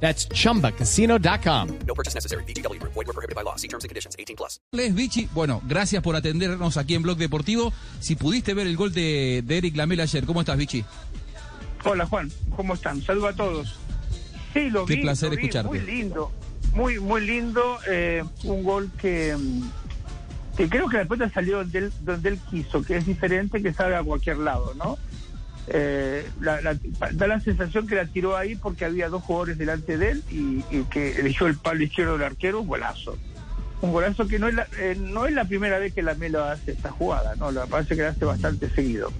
That's chumbacasino.com. No purchase necessary. BGW. Void were prohibited by law. See terms and conditions. 18 plus. Les Vichy, bueno, gracias por atendernos aquí en Blog Deportivo. Si pudiste ver el gol de, de Eric Lamela ayer, ¿cómo estás, Vichy? Hola Juan, ¿cómo están? Saludos a todos. Sí, lo Qué vi, placer lo vi, escucharte. Muy lindo, muy muy lindo. eh, un gol que, mm, que creo que la pelota salió donde él, donde él quiso, que es diferente que salga a cualquier lado, ¿no? Eh, la- la- da la sensación que la tiró ahí porque había dos jugadores delante de él y, que eligió el palo izquierdo del arquero, un golazo. Un golazo que no es la, eh, no es la primera vez que la Melo hace esta jugada, ¿no? La parece que la hace bastante seguido.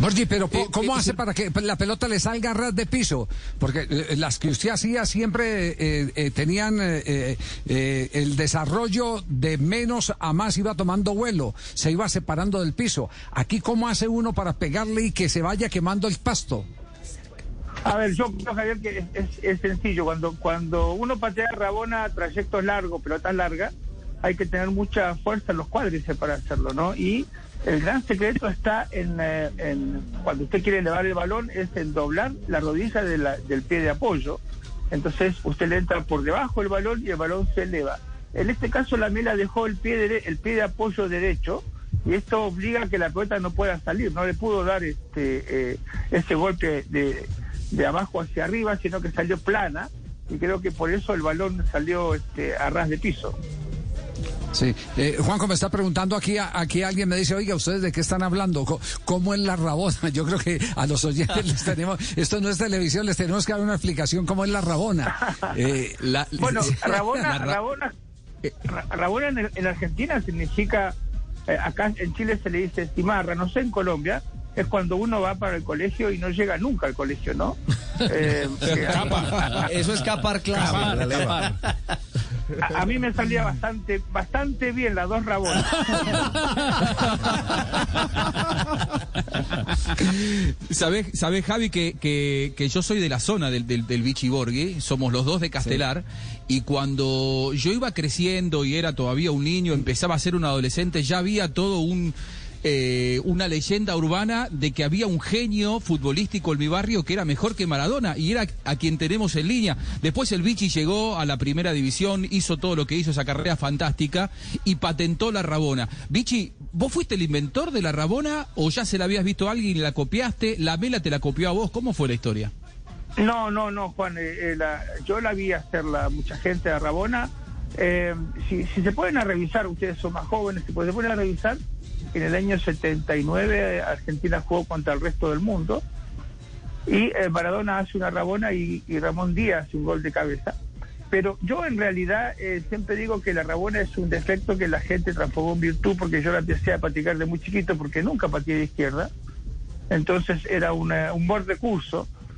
Borgi, pero Eh, ¿cómo eh, hace para que la pelota le salga a ras de piso? Porque eh, las que usted hacía siempre eh, eh, tenían eh, eh, eh, el desarrollo de menos a más, iba tomando vuelo, se iba separando del piso. Aquí, ¿cómo hace uno para pegarle y que se vaya quemando el pasto? A ver, yo creo, Javier, que es, es- es sencillo. Cuando, cuando uno patea a Rabona a trayectos largos, pelotas largas, hay que tener mucha fuerza en los cuádriceps para hacerlo, ¿no? Y el gran secreto está en, eh, en cuando usted quiere elevar el balón, es en doblar la rodilla de la- del pie de apoyo. Entonces usted le entra por debajo del balón y el balón se eleva. En este caso la Mela dejó el pie, dere- el pie de apoyo derecho y esto obliga a que la pelota no pueda salir, no le pudo dar este eh, ese golpe de, de abajo hacia arriba, sino que salió plana y creo que por eso el balón salió este, a ras de piso. Sí. Eh, Juanjo me está preguntando aquí, a- aquí alguien me dice, oiga, ¿ustedes de qué están hablando? ¿Cómo es la rabona? Yo creo que a los oyentes les tenemos, esto no es televisión, les tenemos que dar una explicación cómo es la rabona. Eh, La- Bueno, la Rabona, Ra- Rabona, Ra- Rabona en, en Argentina significa, eh, acá en Chile se le dice cimarra, no sé en Colombia, es cuando uno va para el colegio y no llega nunca al colegio, ¿no? Eh, que- Eso es capar clave. A, a mí me salía bastante, bastante bien las dos Rabonas. ¿Sabés, sabés, Javi, que, que, que yo soy de la zona del, del, del Vichy Borghi? Somos los dos de Castelar. Y cuando yo iba creciendo y era todavía un niño, empezaba a ser un adolescente, ya había todo un... eh, una leyenda urbana de que había un genio futbolístico en mi barrio que era mejor que Maradona y era a quien tenemos en línea. Después el Vichy llegó a la primera división, hizo todo lo que hizo, esa carrera fantástica y patentó la Rabona. Vichy, ¿vos fuiste el inventor de la Rabona o ya se la habías visto a alguien y la copiaste? ¿La Mela te la copió a vos? ¿Cómo fue la historia? No, no, no, Juan. eh, eh, la- yo la vi hacerla mucha gente a Rabona. Eh, si, se pueden revisar, ustedes son más jóvenes, si se pueden a revisar, en el año 79 Argentina jugó contra el resto del mundo y eh, Maradona hace una Rabona y, Ramón Díaz hace un gol de cabeza. Pero yo en realidad eh, siempre digo que la Rabona es un defecto que la gente transformó en virtud porque yo la empecé a practicar de muy chiquito porque nunca pateé de izquierda. Entonces era una- un buen recurso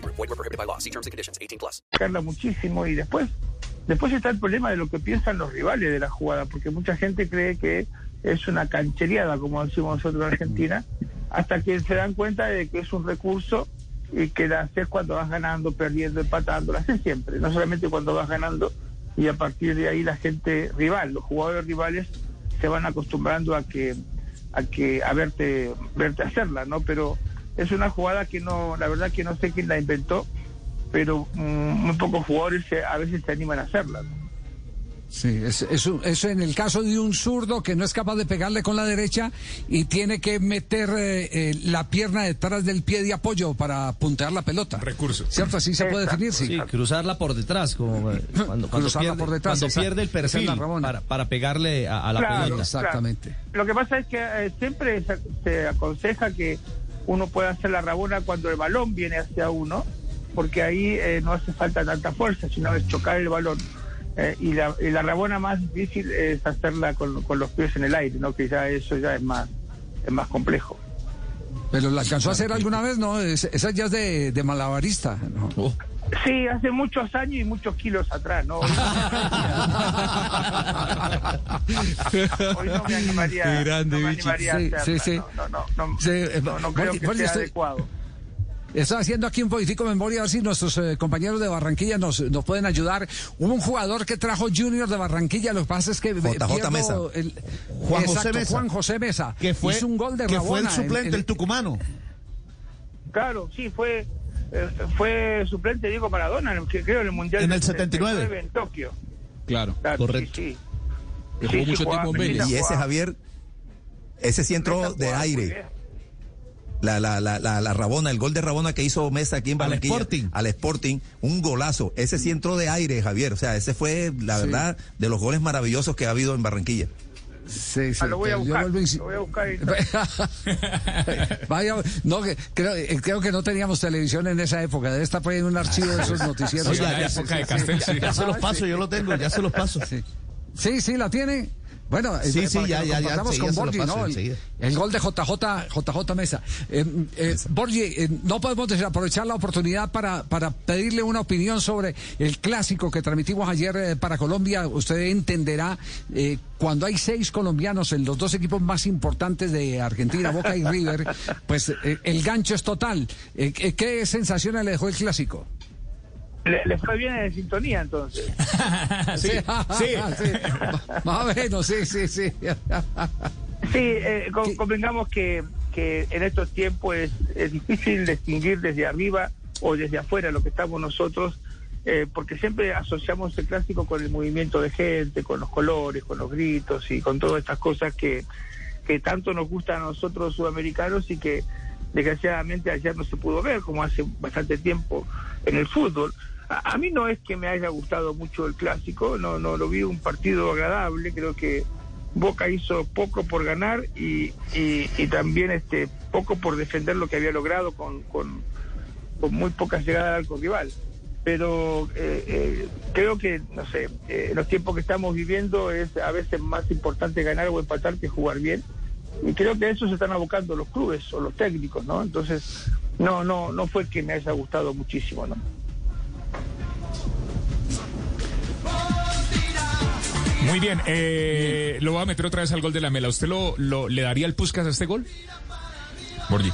Void were prohibited by law. See terms and conditions. 18 plus. practicarla muchísimo y después después está el problema de lo que piensan los rivales de la jugada porque mucha gente cree que es una canchereada como decimos nosotros en Argentina hasta que se dan cuenta de que es un recurso y que la haces cuando vas ganando, perdiendo, empatando, la haces siempre, no solamente cuando vas ganando y a partir de ahí la gente rival, los jugadores rivales se van acostumbrando a que a que a verte verte hacerla, ¿no? Pero es una jugada que no, la verdad que no sé quién la inventó, pero mm, muy pocos jugadores se- a veces se animan a hacerla. ¿no? Sí, es, es un- eso en el caso de un zurdo que no es capaz de pegarle con la derecha y tiene que meter eh, eh, la pierna detrás del pie de apoyo para puntear la pelota. Recurso. ¿Cierto? Así se puede Exacto. definir, sí. Sí, cruzarla por detrás, como eh, cuando, cuando Cruzarla pierde, por detrás, cuando pierde el perfil para, para pegarle a, a la Claro, pelota. Exactamente. claro. Lo que pasa es que eh, siempre se, se aconseja que uno pueda hacer la rabona cuando el balón viene hacia uno, porque ahí eh, no hace falta tanta fuerza, sino es chocar el balón. Eh, y, la, y la rabona más difícil es hacerla con, con los pies en el aire, ¿no? Que ya eso ya es más es más complejo. Pero la alcanzó a hacer alguna vez, ¿no? Es- esa ya es de, de malabarista. ¿no? Oh. Sí, hace muchos años y muchos kilos atrás, ¿no? Hoy no me animaría, Qué grande, no me animaría a Sí, hacerla, sí, sí. No, no, no, no, Sí, eh, no, no creo que sea estoy- adecuado. Está haciendo aquí un poquitico de memoria, a ver si nuestros eh, compañeros de Barranquilla nos, nos pueden ayudar. Hubo un jugador que trajo Junior de Barranquilla, lo que pasa es que... eh, JJ pierdo Mesa. el- Juan José Exacto, Mesa. Juan José Mesa. que fue, Hizo un gol de que fue el Rabona en- suplente, en- el tucumano. Claro, sí, fue eh, fue suplente Diego Maradona, en el que creo en el Mundial En el 79. en Tokio. Claro. Claro, Correcto. Sí, sí. Que Sí, jugó sí, mucho jugaba- tiempo en Vélez. Mesa Y ese Javier, ese sí entró Mesa de jugaba aire. La, la, la, la, la Rabona, el gol de Rabona que hizo Mesa aquí en Al Barranquilla. Sporting. Al Sporting. Un golazo. Ese sí entró de aire, Javier. O sea, ese fue, la Sí. verdad, verdad, de los goles maravillosos que ha habido en Barranquilla. Sí, sí, Ah, lo voy a yo buscar, vuelvo a insi- lo voy a buscar. y- Vaya, no, que- creo, eh, creo que no teníamos televisión en esa época. Debe estar por ahí en un archivo de esos noticieros. Oiga, ya- época de. Castel, sí. Ya se los paso, yo lo tengo, ya se los paso. Sí. Sí, sí, la tiene. Bueno, eh, Sí, para sí, ya, ya, ya, con Borgi, paso, ¿no? El, gol de JJ, JJ Mesa. Eh, eh, Borgi, eh, no podemos desaprovechar la oportunidad para, para pedirle una opinión sobre el clásico que transmitimos ayer eh, para Colombia. Usted entenderá, eh, cuando hay seis colombianos en los dos equipos más importantes de Argentina, Boca y River, pues eh, el gancho es total. Eh, ¿qué- ¿Qué sensaciones le dejó el clásico? Le, le fue bien en sintonía entonces. Sí, sí. Más o menos, sí, sí, sí. Sí, eh, convengamos que, que en estos tiempos es, es difícil distinguir desde arriba o desde afuera lo que estamos nosotros, eh, porque siempre asociamos el clásico con el movimiento de gente, con los colores, con los gritos y con todas estas cosas que, que tanto nos gustan a nosotros sudamericanos y que desgraciadamente ayer no se pudo ver, como hace bastante tiempo en el fútbol. A, a mí no es que me haya gustado mucho el clásico, no, no lo vi un partido agradable, creo que Boca hizo poco por ganar y, y, también este poco por defender lo que había logrado con, con, muy pocas llegadas al arco rival. Pero eh, eh, creo que, no sé, eh, los tiempos que estamos viviendo es a veces más importante ganar o empatar que jugar bien. Y creo que a eso se están abocando los clubes o los técnicos, ¿no? Entonces, no, no, no fue que me haya gustado muchísimo, ¿no? Muy bien, eh, lo voy a meter otra vez al gol de la Mela. ¿Usted lo, lo- le daría el Puskas a este gol? Borgi.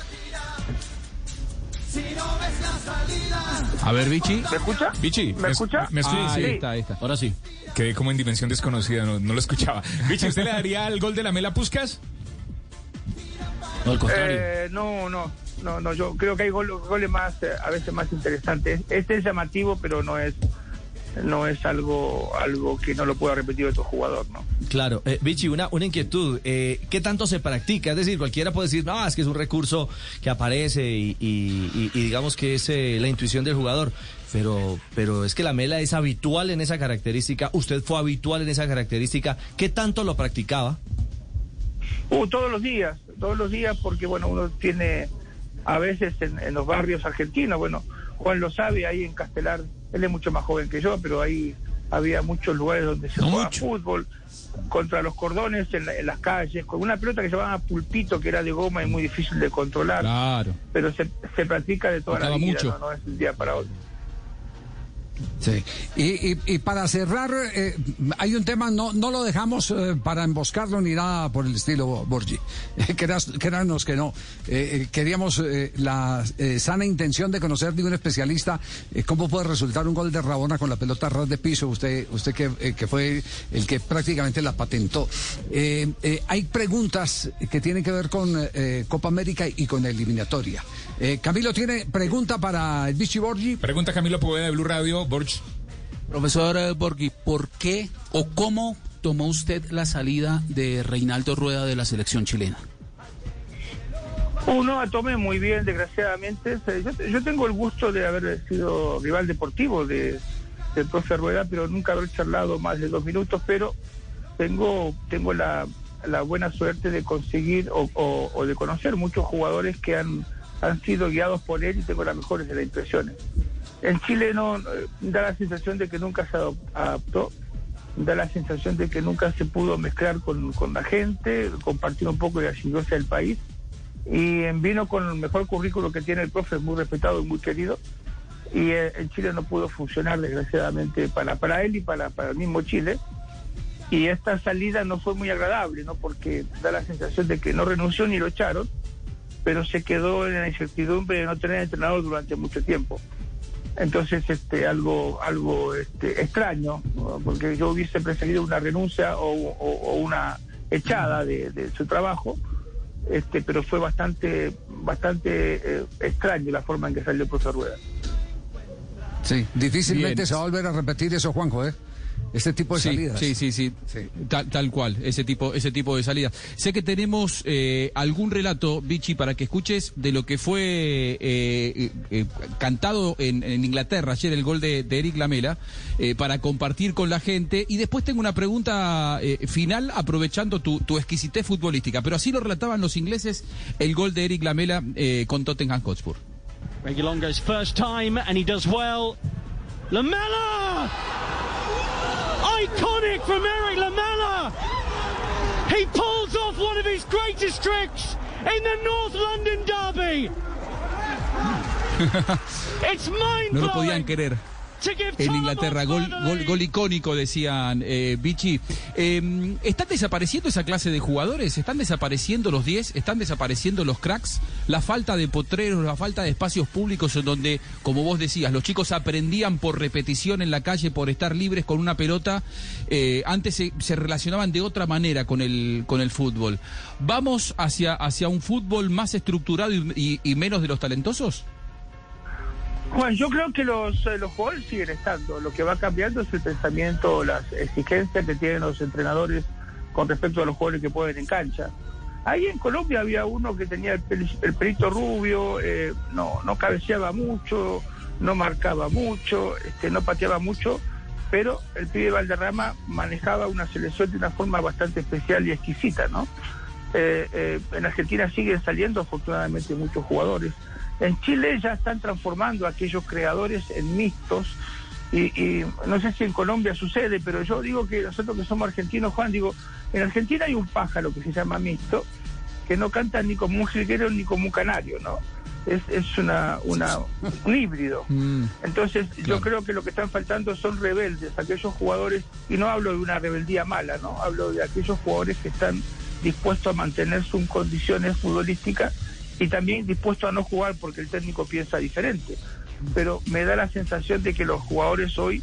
A ver, Vichy. ¿Me escucha? Vichy, ¿Me escucha? ¿Me escucha? Ah, Sí. ahí está, ahí está. Ahora sí. Quedé como en dimensión desconocida, no, no lo escuchaba. Vichy, ¿usted le daría el gol de la Mela a Puskas? No, al contrario. Eh, no, no, no, no. Yo creo que hay gol- goles más, eh, a veces más interesantes. Este es llamativo, pero no es, no es algo, algo que no lo pueda repetir otro jugador, ¿no? Claro, eh, Vichy, una, una inquietud. Eh, ¿Qué tanto se practica? Es decir, cualquiera puede decir, no, es que es un recurso que aparece y, y- y- y digamos que es eh, la intuición del jugador. Pero, pero es que la mela es habitual en esa característica. Usted fue habitual en esa característica. ¿Qué tanto lo practicaba? Uh, todos los días, todos los días, porque bueno, uno tiene a veces en, en los barrios argentinos, bueno, Juan lo sabe, ahí en Castelar, él es mucho más joven que yo, pero ahí había muchos lugares donde se No jugaba mucho. fútbol contra los cordones en, la- en las calles, con una pelota que se llamaba pulpito, que era de goma y muy difícil de controlar, Claro. pero se, se practica de toda la vida, mucho. ¿no? no es un día para otro. Sí. Y, y- para cerrar, eh, hay un tema, no, no lo dejamos eh, para emboscarlo ni nada por el estilo, Borgi. Que no. Eh, queríamos la sana intención de conocer de un especialista cómo puede resultar un gol de Rabona con la pelota ras de piso. Usted, usted que, que fue el que prácticamente la patentó. Hay preguntas que tienen que ver con Copa América y con eliminatoria. Camilo tiene pregunta para el Vichy Borgi. Pregunta Camilo Poveda de Blue Radio. Borch. Profesor eh, Borghi, ¿por qué o cómo tomó usted la salida de Reinaldo Rueda de la selección chilena? Uno la tomé muy bien, desgraciadamente. Yo, yo tengo el gusto de haber sido rival deportivo de, del profe Rueda, pero nunca haber charlado más de dos minutos, pero tengo, tengo la, la buena suerte de conseguir o, o- o de conocer muchos jugadores que han, han sido guiados por él y tengo las mejores de las impresiones. En Chile no da la sensación de que nunca se adaptó, da la sensación de que nunca se pudo mezclar con, la gente, compartir un poco de la simbiosis del país y vino con el mejor currículo que tiene el profe, muy respetado y muy querido y eh, en Chile no pudo funcionar desgraciadamente para, para él y para, para el mismo Chile. Y esta salida no fue muy agradable, ¿no? Porque da la sensación de que no renunció ni lo echaron, pero se quedó en la incertidumbre de no tener entrenador durante mucho tiempo. Entonces, este, algo, algo este, extraño, porque yo hubiese preferido una renuncia o, o- o una echada de, de su trabajo, este, pero fue bastante, bastante eh, extraño la forma en que salió el profesor Rueda. Sí, difícilmente Bien. se va a volver a repetir eso, Juanjo, ¿eh? Este tipo de Sí, salidas. sí, sí, sí, Tal, tal cual, ese tipo, ese tipo de salida. Sé que tenemos eh, algún relato, Vichy, para que escuches de lo que fue eh, eh, cantado en, en Inglaterra ayer el gol de, de Eric Lamela, eh, para compartir con la gente. Y después tengo una pregunta eh, final, aprovechando tu, tu exquisitez futbolística. Pero así lo relataban los ingleses el gol de Eric Lamela eh, con Tottenham Hotspur. Regulongo's first time, and he does well. Lamella! Iconic from Eric Lamella! He pulls off one of his greatest tricks in the North London Derby! It's mind blowing. No lo podían querer. En Inglaterra, gol, gol, gol icónico, decían eh, Vichy. Eh, ¿Están desapareciendo esa clase de jugadores? ¿Están desapareciendo los 10? ¿Están desapareciendo los cracks? La falta de potreros, la falta de espacios públicos en donde, como vos decías, los chicos aprendían por repetición en la calle, por estar libres con una pelota. Eh, antes se, se relacionaban de otra manera con el, con el fútbol. ¿Vamos hacia, hacia un fútbol más estructurado y- y- y menos de los talentosos? Juan, yo creo que los, eh, los jugadores siguen estando. Lo que va cambiando es el pensamiento, las exigencias que tienen los entrenadores con respecto a los jugadores que pueden en cancha. Ahí en Colombia había uno que tenía el, pel- el pelito rubio, eh, no, no cabeceaba mucho, no marcaba mucho, este, no pateaba mucho, pero el pibe Valderrama manejaba una selección de una forma bastante especial y exquisita, ¿no? Eh, eh, en Argentina siguen saliendo afortunadamente muchos jugadores. En Chile ya están transformando a aquellos creadores en mixtos y, y no sé si en Colombia sucede, pero yo digo que nosotros que somos argentinos, Juan, digo, en Argentina hay un pájaro que se llama mixto, que no canta ni como un jilguero ni como un canario, ¿no? Es, es una, una, un híbrido. Entonces, yo creo que lo que están faltando son rebeldes, aquellos jugadores, y no hablo de una rebeldía mala, ¿no? Hablo de aquellos jugadores que están dispuestos a mantener sus condiciones futbolísticas y también dispuestos a no jugar porque el técnico piensa diferente. Pero me da la sensación de que los jugadores hoy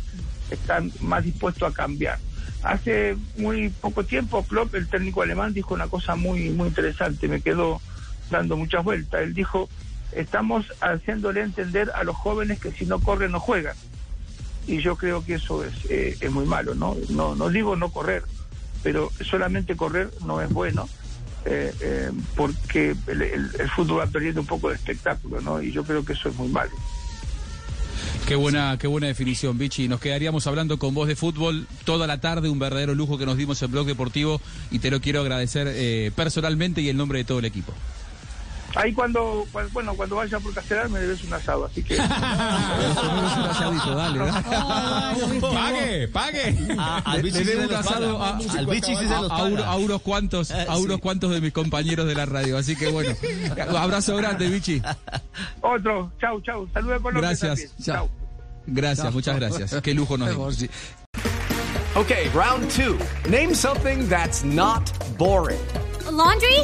están más dispuestos a cambiar. Hace muy poco tiempo, Klopp, el técnico alemán, dijo una cosa muy, muy interesante, me quedó dando muchas vueltas. Él dijo, estamos haciéndole entender a los jóvenes que si no corren no juegan. Y yo creo que eso es, eh, es muy malo, ¿no? ¿no? No digo no correr, pero solamente correr no es bueno, eh, eh, porque el, el- fútbol va perdiendo un poco de espectáculo, ¿no? Y yo creo que eso es muy malo. Qué buena, qué buena definición, Vichy. Nos quedaríamos hablando con vos de fútbol toda la tarde, un verdadero lujo que nos dimos en Blog Deportivo y te lo quiero agradecer eh, personalmente y en nombre de todo el equipo. Ahí cuando, cuando- bueno, cuando vaya por Castelar me debes un asado, así que... Pague, pague. Le- le debo un asado a, Al se los a- a a unos cuantos, a Sí. unos cuantos de mis compañeros de la radio. Así que bueno, abrazo grande, Vichy. Otro, chau, chau. Saludos a Colombia Gracias. Chau. Gracias, muchas gracias. Qué lujo nos dimos. Okay, round two. Name something that's not boring. laundry?